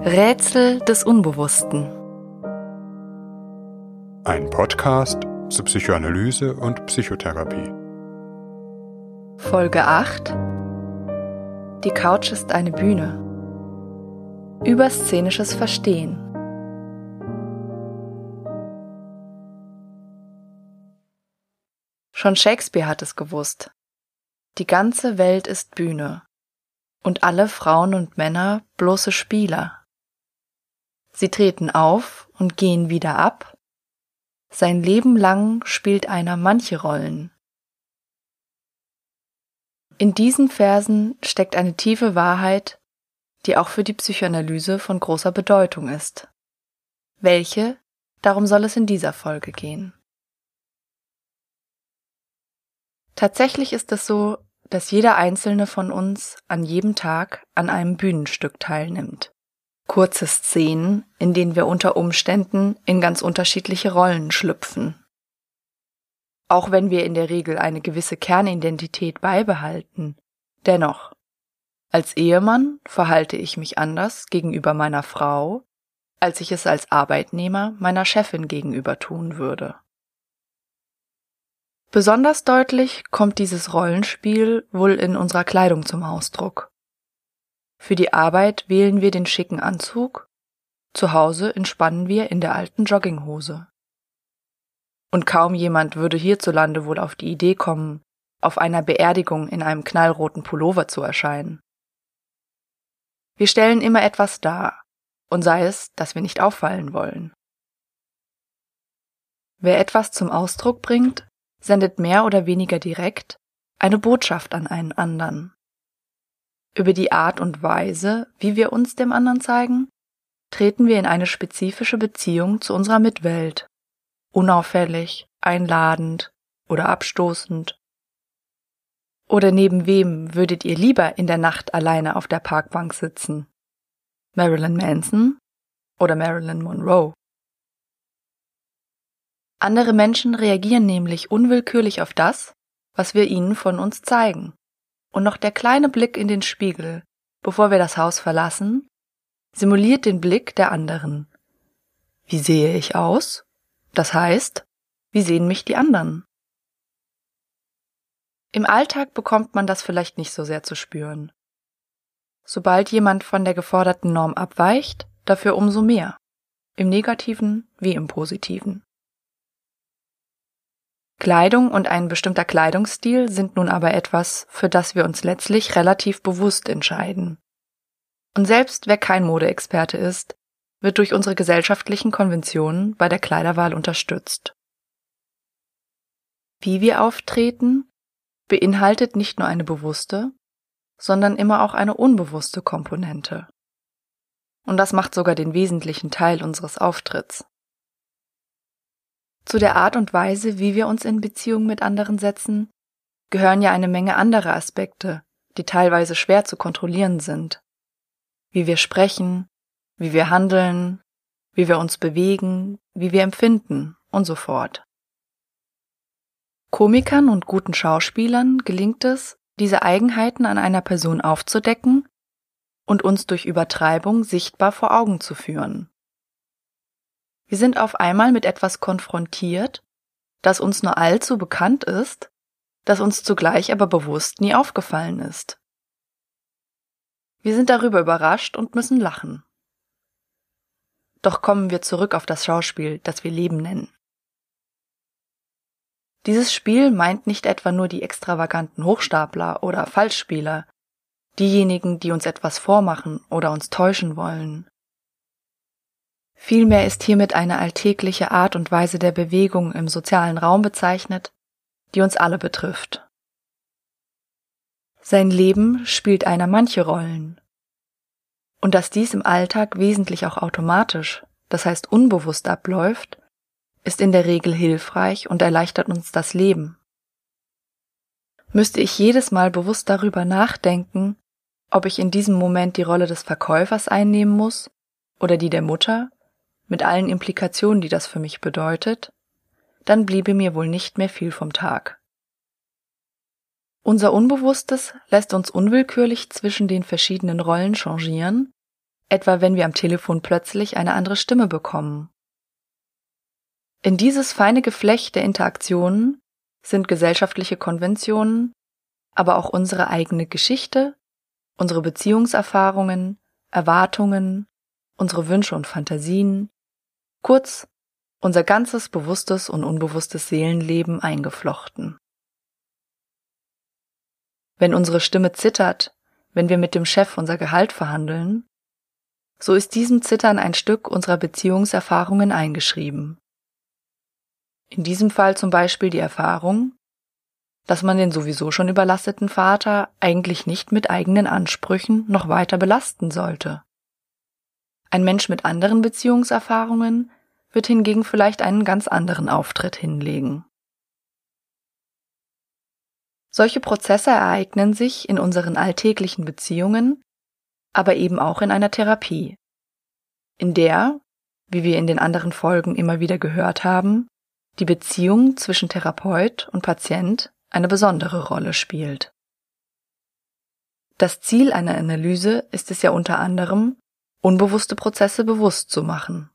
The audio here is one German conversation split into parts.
Rätsel des Unbewussten. Ein Podcast zur Psychoanalyse und Psychotherapie. Folge 8. Die Couch ist eine Bühne. Über szenisches Verstehen. Schon Shakespeare hat es gewusst. Die ganze Welt ist Bühne und alle Frauen und Männer bloße Spieler. Sie treten auf und gehen wieder ab. Sein Leben lang spielt einer manche Rollen. In diesen Versen steckt eine tiefe Wahrheit, die auch für die Psychoanalyse von großer Bedeutung ist. Welche, darum soll es in dieser Folge gehen. Tatsächlich ist es so, dass jeder einzelne von uns an jedem Tag an einem Bühnenstück teilnimmt. Kurze Szenen, in denen wir unter Umständen in ganz unterschiedliche Rollen schlüpfen. Auch wenn wir in der Regel eine gewisse Kernidentität beibehalten, dennoch, als Ehemann verhalte ich mich anders gegenüber meiner Frau, als ich es als Arbeitnehmer meiner Chefin gegenüber tun würde. Besonders deutlich kommt dieses Rollenspiel wohl in unserer Kleidung zum Ausdruck. Für die Arbeit wählen wir den schicken Anzug, zu Hause entspannen wir in der alten Jogginghose. Und kaum jemand würde hierzulande wohl auf die Idee kommen, auf einer Beerdigung in einem knallroten Pullover zu erscheinen. Wir stellen immer etwas dar, und sei es, dass wir nicht auffallen wollen. Wer etwas zum Ausdruck bringt, sendet mehr oder weniger direkt eine Botschaft an einen anderen. Über die Art und Weise, wie wir uns dem anderen zeigen, treten wir in eine spezifische Beziehung zu unserer Mitwelt. Unauffällig, einladend oder abstoßend. Oder neben wem würdet ihr lieber in der Nacht alleine auf der Parkbank sitzen? Marilyn Manson oder Marilyn Monroe? Andere Menschen reagieren nämlich unwillkürlich auf das, was wir ihnen von uns zeigen. Und noch der kleine Blick in den Spiegel, bevor wir das Haus verlassen, simuliert den Blick der anderen. Wie sehe ich aus? Das heißt, wie sehen mich die anderen? Im Alltag bekommt man das vielleicht nicht so sehr zu spüren. Sobald jemand von der geforderten Norm abweicht, dafür umso mehr. Im negativen wie im positiven. Kleidung und ein bestimmter Kleidungsstil sind nun aber etwas, für das wir uns letztlich relativ bewusst entscheiden. Und selbst wer kein Modeexperte ist, wird durch unsere gesellschaftlichen Konventionen bei der Kleiderwahl unterstützt. Wie wir auftreten, beinhaltet nicht nur eine bewusste, sondern immer auch eine unbewusste Komponente. Und das macht sogar den wesentlichen Teil unseres Auftritts. Zu der Art und Weise, wie wir uns in Beziehung mit anderen setzen, gehören ja eine Menge anderer Aspekte, die teilweise schwer zu kontrollieren sind. Wie wir sprechen, wie wir handeln, wie wir uns bewegen, wie wir empfinden und so fort. Komikern und guten Schauspielern gelingt es, diese Eigenheiten an einer Person aufzudecken und uns durch Übertreibung sichtbar vor Augen zu führen. Wir sind auf einmal mit etwas konfrontiert, das uns nur allzu bekannt ist, das uns zugleich aber bewusst nie aufgefallen ist. Wir sind darüber überrascht und müssen lachen. Doch kommen wir zurück auf das Schauspiel, das wir Leben nennen. Dieses Spiel meint nicht etwa nur die extravaganten Hochstapler oder Falschspieler, diejenigen, die uns etwas vormachen oder uns täuschen wollen. Vielmehr ist hiermit eine alltägliche Art und Weise der Bewegung im sozialen Raum bezeichnet, die uns alle betrifft. Sein Leben spielt einer manche Rollen. Und dass dies im Alltag wesentlich auch automatisch, das heißt unbewusst abläuft, ist in der Regel hilfreich und erleichtert uns das Leben. Müsste ich jedes Mal bewusst darüber nachdenken, ob ich in diesem Moment die Rolle des Verkäufers einnehmen muss oder die der Mutter mit allen Implikationen, die das für mich bedeutet, dann bliebe mir wohl nicht mehr viel vom Tag. Unser Unbewusstes lässt uns unwillkürlich zwischen den verschiedenen Rollen changieren etwa wenn wir am Telefon plötzlich eine andere Stimme bekommen. In dieses feine Geflecht der Interaktionen sind gesellschaftliche Konventionen, aber auch unsere eigene Geschichte, unsere Beziehungserfahrungen, Erwartungen, unsere Wünsche und Fantasien, kurz unser ganzes bewusstes und unbewusstes Seelenleben eingeflochten. Wenn unsere Stimme zittert, wenn wir mit dem Chef unser Gehalt verhandeln, so ist diesem Zittern ein Stück unserer Beziehungserfahrungen eingeschrieben. In diesem Fall zum Beispiel die Erfahrung, dass man den sowieso schon überlasteten Vater eigentlich nicht mit eigenen Ansprüchen noch weiter belasten sollte. Ein Mensch mit anderen Beziehungserfahrungen wird hingegen vielleicht einen ganz anderen Auftritt hinlegen. Solche Prozesse ereignen sich in unseren alltäglichen Beziehungen, aber eben auch in einer Therapie, in der, wie wir in den anderen Folgen immer wieder gehört haben, die Beziehung zwischen Therapeut und Patient eine besondere Rolle spielt. Das Ziel einer Analyse ist es ja unter anderem, unbewusste Prozesse bewusst zu machen.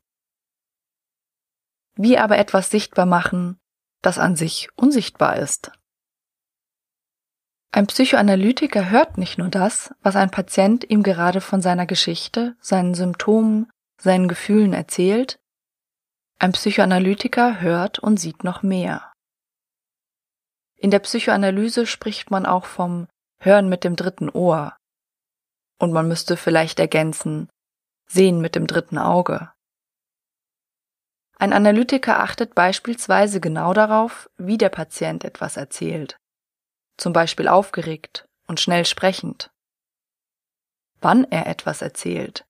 Wie aber etwas sichtbar machen, das an sich unsichtbar ist? Ein Psychoanalytiker hört nicht nur das, was ein Patient ihm gerade von seiner Geschichte, seinen Symptomen, seinen Gefühlen erzählt, ein Psychoanalytiker hört und sieht noch mehr. In der Psychoanalyse spricht man auch vom Hören mit dem dritten Ohr. Und man müsste vielleicht ergänzen, Sehen mit dem dritten Auge. Ein Analytiker achtet beispielsweise genau darauf, wie der Patient etwas erzählt, zum Beispiel aufgeregt und schnell sprechend. Wann er etwas erzählt,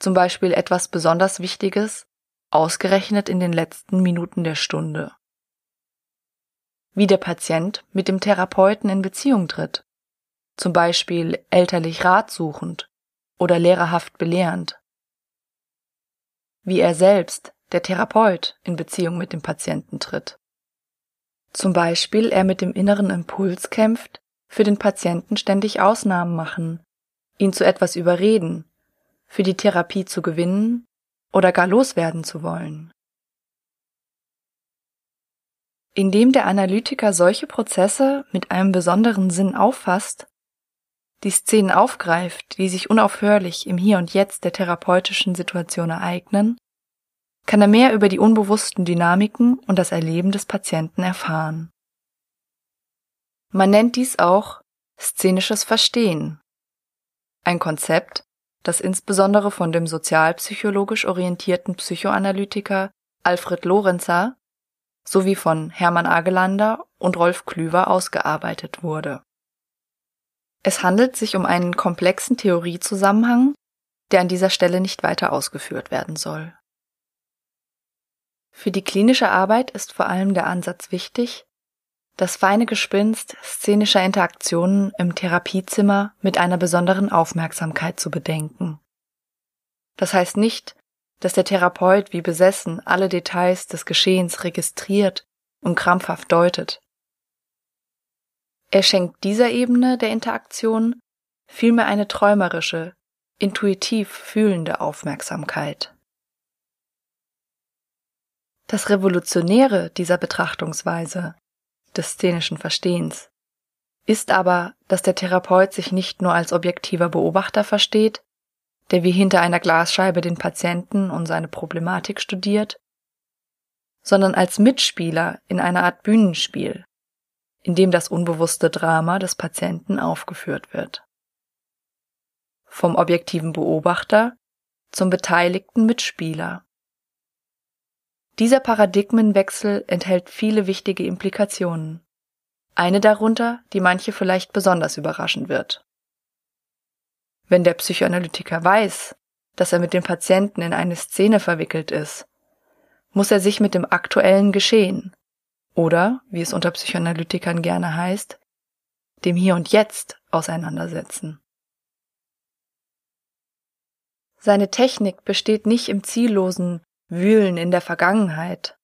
zum Beispiel etwas besonders Wichtiges ausgerechnet in den letzten Minuten der Stunde. Wie der Patient mit dem Therapeuten in Beziehung tritt, zum Beispiel elterlich ratsuchend oder lehrerhaft belehrend. Wie er selbst, der Therapeut, in Beziehung mit dem Patienten tritt. Zum Beispiel er mit dem inneren Impuls kämpft, für den Patienten ständig Ausnahmen machen, ihn zu etwas überreden, für die Therapie zu gewinnen oder gar loswerden zu wollen. Indem der Analytiker solche Prozesse mit einem besonderen Sinn auffasst, die Szenen aufgreift, die sich unaufhörlich im Hier und Jetzt der therapeutischen Situation ereignen, kann er mehr über die unbewussten Dynamiken und das Erleben des Patienten erfahren. Man nennt dies auch szenisches Verstehen, ein Konzept, das insbesondere von dem sozialpsychologisch orientierten Psychoanalytiker Alfred Lorenzer sowie von Hermann Agelander und Rolf Klüver ausgearbeitet wurde. Es handelt sich um einen komplexen Theoriezusammenhang, der an dieser Stelle nicht weiter ausgeführt werden soll. Für die klinische Arbeit ist vor allem der Ansatz wichtig, das feine Gespinst szenischer Interaktionen im Therapiezimmer mit einer besonderen Aufmerksamkeit zu bedenken. Das heißt nicht, dass der Therapeut wie besessen alle Details des Geschehens registriert und krampfhaft deutet. Er schenkt dieser Ebene der Interaktion vielmehr eine träumerische, intuitiv fühlende Aufmerksamkeit. Das Revolutionäre dieser Betrachtungsweise des szenischen Verstehens ist aber, dass der Therapeut sich nicht nur als objektiver Beobachter versteht, der wie hinter einer Glasscheibe den Patienten und seine Problematik studiert, sondern als Mitspieler in einer Art Bühnenspiel, in dem das unbewusste Drama des Patienten aufgeführt wird. Vom objektiven Beobachter zum beteiligten Mitspieler. Dieser Paradigmenwechsel enthält viele wichtige Implikationen. Eine darunter, die manche vielleicht besonders überraschen wird. Wenn der Psychoanalytiker weiß, dass er mit dem Patienten in eine Szene verwickelt ist, muss er sich mit dem aktuellen Geschehen oder, wie es unter Psychoanalytikern gerne heißt, dem Hier und Jetzt auseinandersetzen. Seine Technik besteht nicht im ziellosen Wühlen in der Vergangenheit.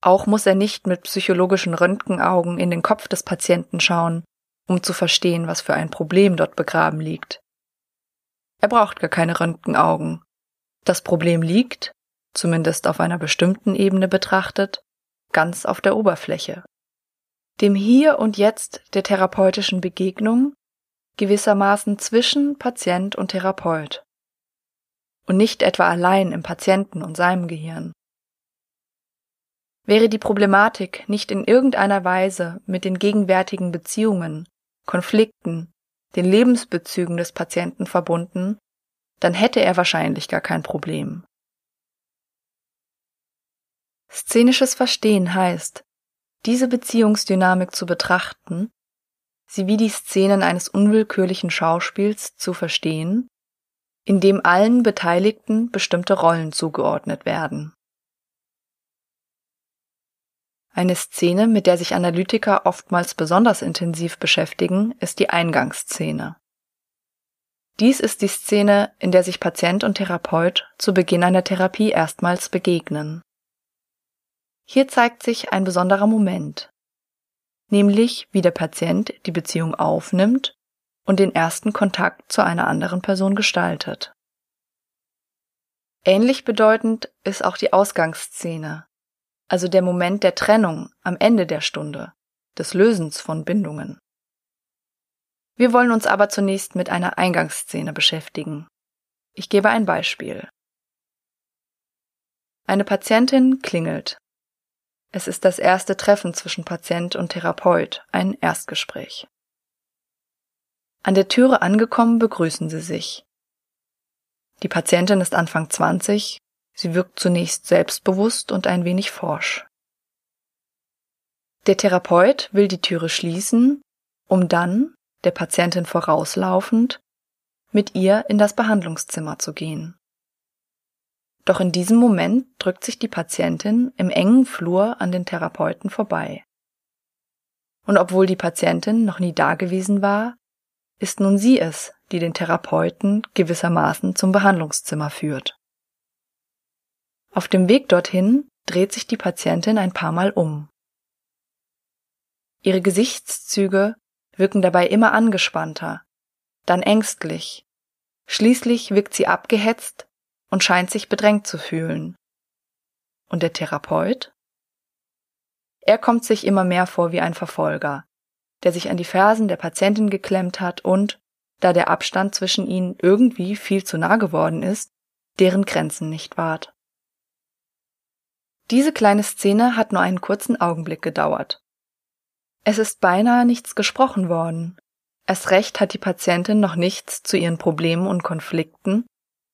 Auch muss er nicht mit psychologischen Röntgenaugen in den Kopf des Patienten schauen, um zu verstehen, was für ein Problem dort begraben liegt. Er braucht gar keine Röntgenaugen. Das Problem liegt, zumindest auf einer bestimmten Ebene betrachtet, ganz auf der Oberfläche. Dem Hier und Jetzt der therapeutischen Begegnung gewissermaßen zwischen Patient und Therapeut. Und nicht etwa allein im Patienten und seinem Gehirn. Wäre die Problematik nicht in irgendeiner Weise mit den gegenwärtigen Beziehungen, Konflikten, den Lebensbezügen des Patienten verbunden, dann hätte er wahrscheinlich gar kein Problem. Szenisches Verstehen heißt, diese Beziehungsdynamik zu betrachten, sie wie die Szenen eines unwillkürlichen Schauspiels zu verstehen, in dem allen Beteiligten bestimmte Rollen zugeordnet werden. Eine Szene, mit der sich Analytiker oftmals besonders intensiv beschäftigen, ist die Eingangsszene. Dies ist die Szene, in der sich Patient und Therapeut zu Beginn einer Therapie erstmals begegnen. Hier zeigt sich ein besonderer Moment, nämlich wie der Patient die Beziehung aufnimmt und den ersten Kontakt zu einer anderen Person gestaltet. Ähnlich bedeutend ist auch die Ausgangsszene, also der Moment der Trennung am Ende der Stunde, des Lösens von Bindungen. Wir wollen uns aber zunächst mit einer Eingangsszene beschäftigen. Ich gebe ein Beispiel. Eine Patientin klingelt. Es ist das erste Treffen zwischen Patient und Therapeut, ein Erstgespräch. An der Türe angekommen begrüßen sie sich. Die Patientin ist Anfang 20 Sie wirkt zunächst selbstbewusst und ein wenig forsch. Der Therapeut will die Türe schließen, um dann, der Patientin vorauslaufend, mit ihr in das Behandlungszimmer zu gehen. Doch in diesem Moment drückt sich die Patientin im engen Flur an den Therapeuten vorbei. Und obwohl die Patientin noch nie dagewesen war, ist nun sie es, die den Therapeuten gewissermaßen zum Behandlungszimmer führt. Auf dem Weg dorthin dreht sich die Patientin ein paar Mal um. Ihre Gesichtszüge wirken dabei immer angespannter, dann ängstlich. Schließlich wirkt sie abgehetzt und scheint sich bedrängt zu fühlen. Und der Therapeut? Er kommt sich immer mehr vor wie ein Verfolger, der sich an die Fersen der Patientin geklemmt hat und, da der Abstand zwischen ihnen irgendwie viel zu nah geworden ist, deren Grenzen nicht wahrt. Diese kleine Szene hat nur einen kurzen Augenblick gedauert. Es ist beinahe nichts gesprochen worden. Erst recht hat die Patientin noch nichts zu ihren Problemen und Konflikten,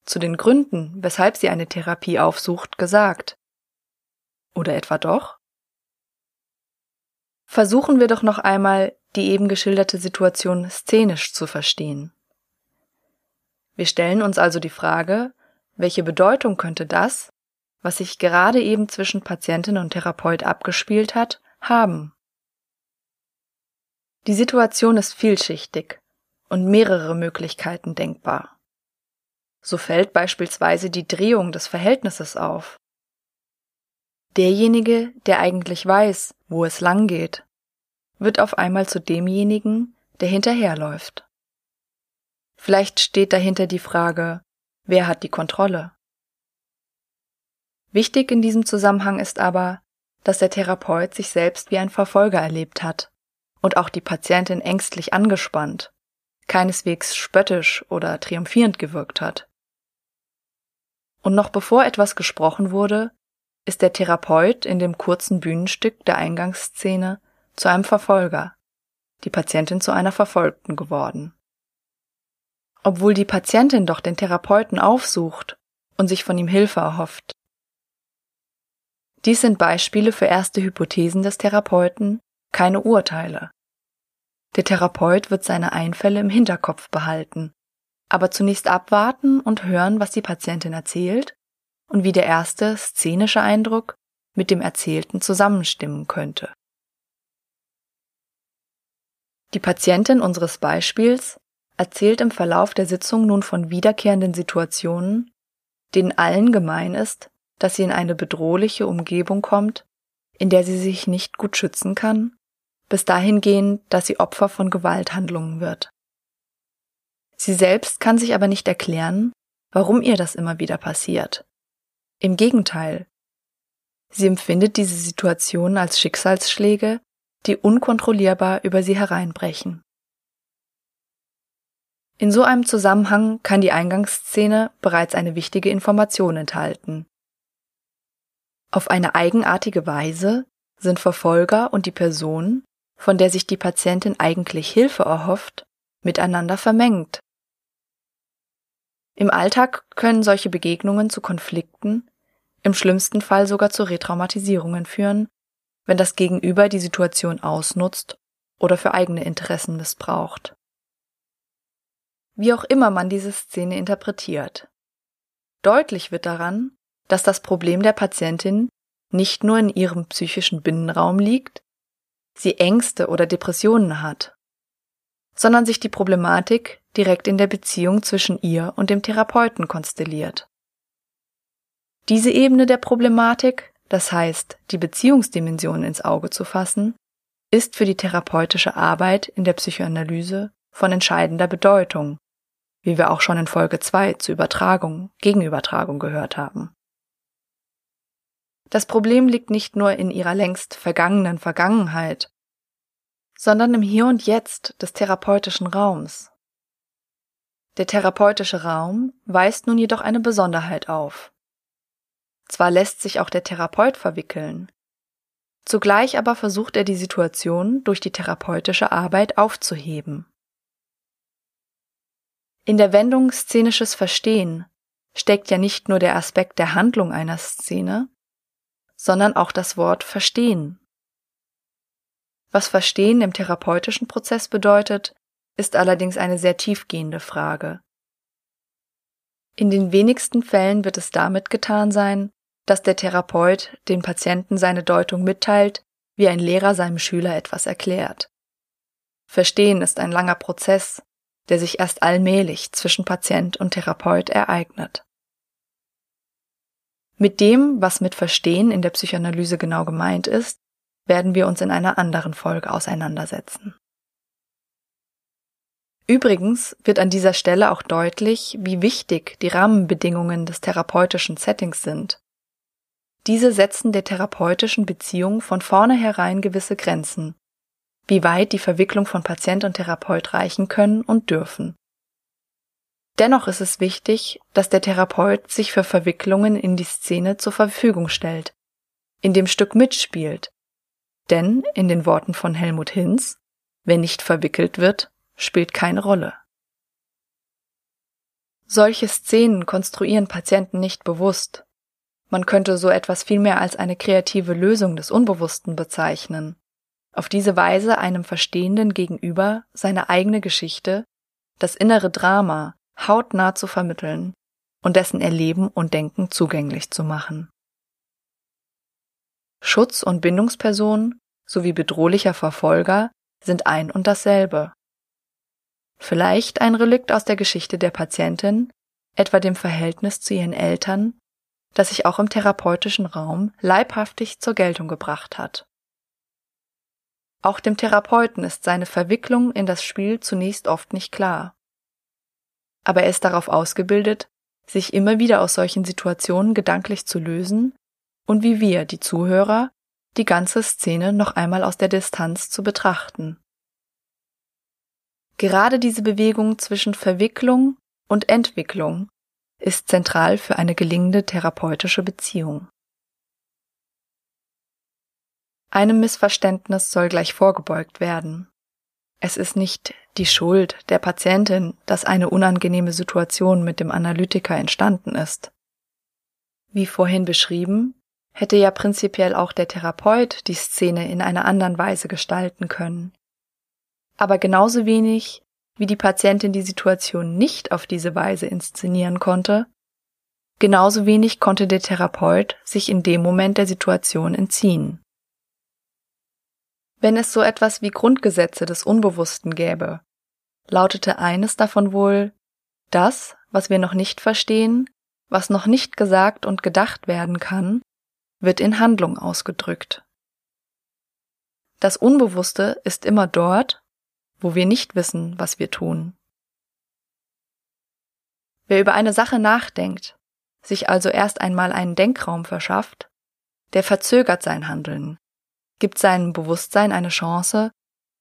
zu den Gründen, weshalb sie eine Therapie aufsucht, gesagt. Oder etwa doch? Versuchen wir doch noch einmal, die eben geschilderte Situation szenisch zu verstehen. Wir stellen uns also die Frage, welche Bedeutung könnte das, was sich gerade eben zwischen Patientin und Therapeut abgespielt hat, haben. Die Situation ist vielschichtig und mehrere Möglichkeiten denkbar. So fällt beispielsweise die Drehung des Verhältnisses auf. Derjenige, der eigentlich weiß, wo es lang geht, wird auf einmal zu demjenigen, der hinterherläuft. Vielleicht steht dahinter die Frage, wer hat die Kontrolle? Wichtig in diesem Zusammenhang ist aber, dass der Therapeut sich selbst wie ein Verfolger erlebt hat und auch die Patientin ängstlich angespannt, keineswegs spöttisch oder triumphierend gewirkt hat. Und noch bevor etwas gesprochen wurde, ist der Therapeut in dem kurzen Bühnenstück der Eingangsszene zu einem Verfolger, die Patientin zu einer Verfolgten geworden. Obwohl die Patientin doch den Therapeuten aufsucht und sich von ihm Hilfe erhofft, dies sind Beispiele für erste Hypothesen des Therapeuten, keine Urteile. Der Therapeut wird seine Einfälle im Hinterkopf behalten, aber zunächst abwarten und hören, was die Patientin erzählt und wie der erste szenische Eindruck mit dem Erzählten zusammenstimmen könnte. Die Patientin unseres Beispiels erzählt im Verlauf der Sitzung nun von wiederkehrenden Situationen, denen allen gemein ist, dass sie in eine bedrohliche Umgebung kommt, in der sie sich nicht gut schützen kann, bis dahin gehen, dass sie Opfer von Gewalthandlungen wird. Sie selbst kann sich aber nicht erklären, warum ihr das immer wieder passiert. Im Gegenteil. Sie empfindet diese Situation als Schicksalsschläge, die unkontrollierbar über sie hereinbrechen. In so einem Zusammenhang kann die Eingangsszene bereits eine wichtige Information enthalten. Auf eine eigenartige Weise sind Verfolger und die Person, von der sich die Patientin eigentlich Hilfe erhofft, miteinander vermengt. Im Alltag können solche Begegnungen zu Konflikten, im schlimmsten Fall sogar zu Retraumatisierungen führen, wenn das Gegenüber die Situation ausnutzt oder für eigene Interessen missbraucht. Wie auch immer man diese Szene interpretiert. Deutlich wird daran, dass das Problem der Patientin nicht nur in ihrem psychischen Binnenraum liegt, sie Ängste oder Depressionen hat, sondern sich die Problematik direkt in der Beziehung zwischen ihr und dem Therapeuten konstelliert. Diese Ebene der Problematik, das heißt die Beziehungsdimension ins Auge zu fassen, ist für die therapeutische Arbeit in der Psychoanalyse von entscheidender Bedeutung, wie wir auch schon in Folge 2 zur Übertragung, Gegenübertragung gehört haben. Das Problem liegt nicht nur in ihrer längst vergangenen Vergangenheit, sondern im Hier und Jetzt des therapeutischen Raums. Der therapeutische Raum weist nun jedoch eine Besonderheit auf. Zwar lässt sich auch der Therapeut verwickeln, zugleich aber versucht er die Situation durch die therapeutische Arbeit aufzuheben. In der Wendung szenisches Verstehen steckt ja nicht nur der Aspekt der Handlung einer Szene, sondern auch das Wort verstehen. Was Verstehen im therapeutischen Prozess bedeutet, ist allerdings eine sehr tiefgehende Frage. In den wenigsten Fällen wird es damit getan sein, dass der Therapeut dem Patienten seine Deutung mitteilt, wie ein Lehrer seinem Schüler etwas erklärt. Verstehen ist ein langer Prozess, der sich erst allmählich zwischen Patient und Therapeut ereignet. Mit dem, was mit Verstehen in der Psychoanalyse genau gemeint ist, werden wir uns in einer anderen Folge auseinandersetzen. Übrigens wird an dieser Stelle auch deutlich, wie wichtig die Rahmenbedingungen des therapeutischen Settings sind. Diese setzen der therapeutischen Beziehung von vornherein gewisse Grenzen, wie weit die Verwicklung von Patient und Therapeut reichen können und dürfen. Dennoch ist es wichtig, dass der Therapeut sich für Verwicklungen in die Szene zur Verfügung stellt, in dem Stück mitspielt. Denn, in den Worten von Helmut Hinz, wer nicht verwickelt wird, spielt keine Rolle. Solche Szenen konstruieren Patienten nicht bewusst. Man könnte so etwas vielmehr als eine kreative Lösung des Unbewussten bezeichnen. Auf diese Weise einem Verstehenden gegenüber seine eigene Geschichte, das innere Drama, hautnah zu vermitteln und dessen Erleben und Denken zugänglich zu machen. Schutz- und Bindungsperson sowie bedrohlicher Verfolger sind ein und dasselbe. Vielleicht ein Relikt aus der Geschichte der Patientin, etwa dem Verhältnis zu ihren Eltern, das sich auch im therapeutischen Raum leibhaftig zur Geltung gebracht hat. Auch dem Therapeuten ist seine Verwicklung in das Spiel zunächst oft nicht klar aber er ist darauf ausgebildet, sich immer wieder aus solchen Situationen gedanklich zu lösen und wie wir, die Zuhörer, die ganze Szene noch einmal aus der Distanz zu betrachten. Gerade diese Bewegung zwischen Verwicklung und Entwicklung ist zentral für eine gelingende therapeutische Beziehung. Einem Missverständnis soll gleich vorgebeugt werden. Es ist nicht die Schuld der Patientin, dass eine unangenehme Situation mit dem Analytiker entstanden ist. Wie vorhin beschrieben, hätte ja prinzipiell auch der Therapeut die Szene in einer anderen Weise gestalten können. Aber genauso wenig, wie die Patientin die Situation nicht auf diese Weise inszenieren konnte, genauso wenig konnte der Therapeut sich in dem Moment der Situation entziehen. Wenn es so etwas wie Grundgesetze des Unbewussten gäbe, lautete eines davon wohl, das, was wir noch nicht verstehen, was noch nicht gesagt und gedacht werden kann, wird in Handlung ausgedrückt. Das Unbewusste ist immer dort, wo wir nicht wissen, was wir tun. Wer über eine Sache nachdenkt, sich also erst einmal einen Denkraum verschafft, der verzögert sein Handeln, gibt seinem Bewusstsein eine Chance,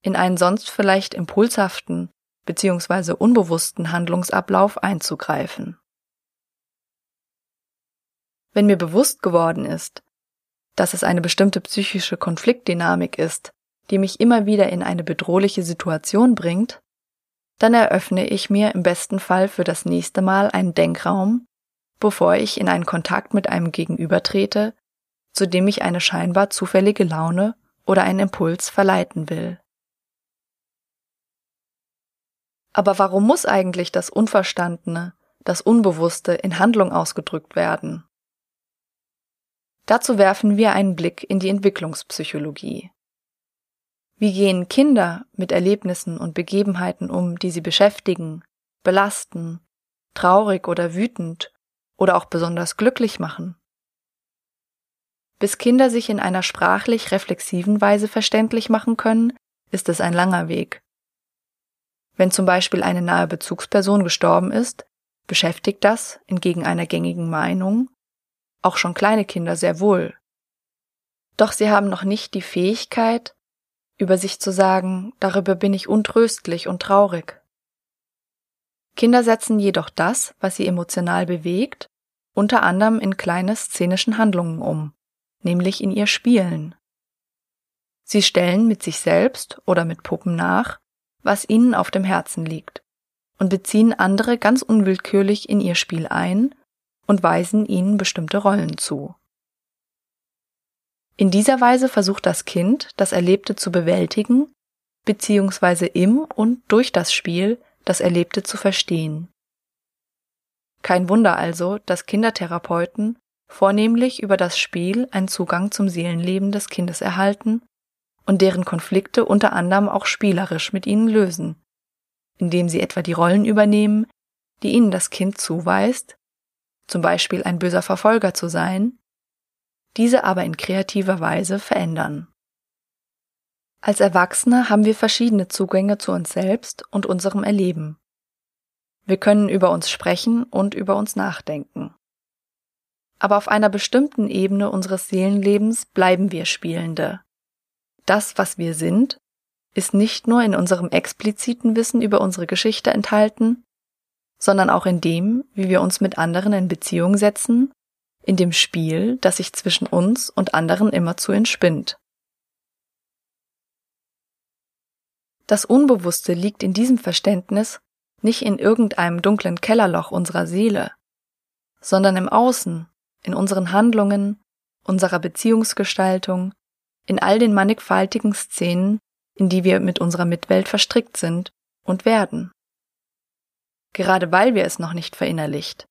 in einen sonst vielleicht impulshaften bzw. unbewussten Handlungsablauf einzugreifen. Wenn mir bewusst geworden ist, dass es eine bestimmte psychische Konfliktdynamik ist, die mich immer wieder in eine bedrohliche Situation bringt, dann eröffne ich mir im besten Fall für das nächste Mal einen Denkraum, bevor ich in einen Kontakt mit einem Gegenüber trete, zu dem ich eine scheinbar zufällige Laune oder einen Impuls verleiten will. Aber warum muss eigentlich das Unverstandene, das Unbewusste in Handlung ausgedrückt werden? Dazu werfen wir einen Blick in die Entwicklungspsychologie. Wie gehen Kinder mit Erlebnissen und Begebenheiten um, die sie beschäftigen, belasten, traurig oder wütend oder auch besonders glücklich machen? Bis Kinder sich in einer sprachlich reflexiven Weise verständlich machen können, ist es ein langer Weg. Wenn zum Beispiel eine nahe Bezugsperson gestorben ist, beschäftigt das, entgegen einer gängigen Meinung, auch schon kleine Kinder sehr wohl. Doch sie haben noch nicht die Fähigkeit, über sich zu sagen, darüber bin ich untröstlich und traurig. Kinder setzen jedoch das, was sie emotional bewegt, unter anderem in kleine szenischen Handlungen um, nämlich in ihr Spielen. Sie stellen mit sich selbst oder mit Puppen nach, was ihnen auf dem Herzen liegt, und beziehen andere ganz unwillkürlich in ihr Spiel ein und weisen ihnen bestimmte Rollen zu. In dieser Weise versucht das Kind, das Erlebte zu bewältigen, beziehungsweise im und durch das Spiel das Erlebte zu verstehen. Kein Wunder also, dass Kindertherapeuten vornehmlich über das Spiel einen Zugang zum Seelenleben des Kindes erhalten und deren Konflikte unter anderem auch spielerisch mit ihnen lösen, indem sie etwa die Rollen übernehmen, die ihnen das Kind zuweist, zum Beispiel ein böser Verfolger zu sein, diese aber in kreativer Weise verändern. Als Erwachsene haben wir verschiedene Zugänge zu uns selbst und unserem Erleben. Wir können über uns sprechen und über uns nachdenken. Aber auf einer bestimmten Ebene unseres Seelenlebens bleiben wir Spielende. Das, was wir sind, ist nicht nur in unserem expliziten Wissen über unsere Geschichte enthalten, sondern auch in dem, wie wir uns mit anderen in Beziehung setzen, in dem Spiel, das sich zwischen uns und anderen immerzu entspinnt. Das Unbewusste liegt in diesem Verständnis nicht in irgendeinem dunklen Kellerloch unserer Seele, sondern im Außen, in unseren Handlungen, unserer Beziehungsgestaltung, in all den mannigfaltigen Szenen, in die wir mit unserer Mitwelt verstrickt sind und werden. Gerade weil wir es noch nicht verinnerlicht,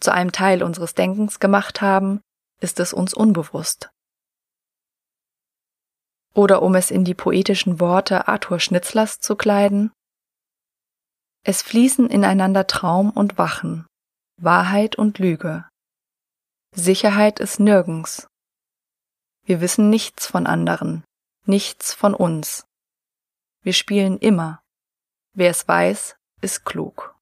zu einem Teil unseres Denkens gemacht haben, ist es uns unbewusst. Oder um es in die poetischen Worte Arthur Schnitzlers zu kleiden, es fließen ineinander Traum und Wachen, Wahrheit und Lüge. Sicherheit ist nirgends. Wir wissen nichts von anderen, nichts von uns. Wir spielen immer. Wer es weiß, ist klug.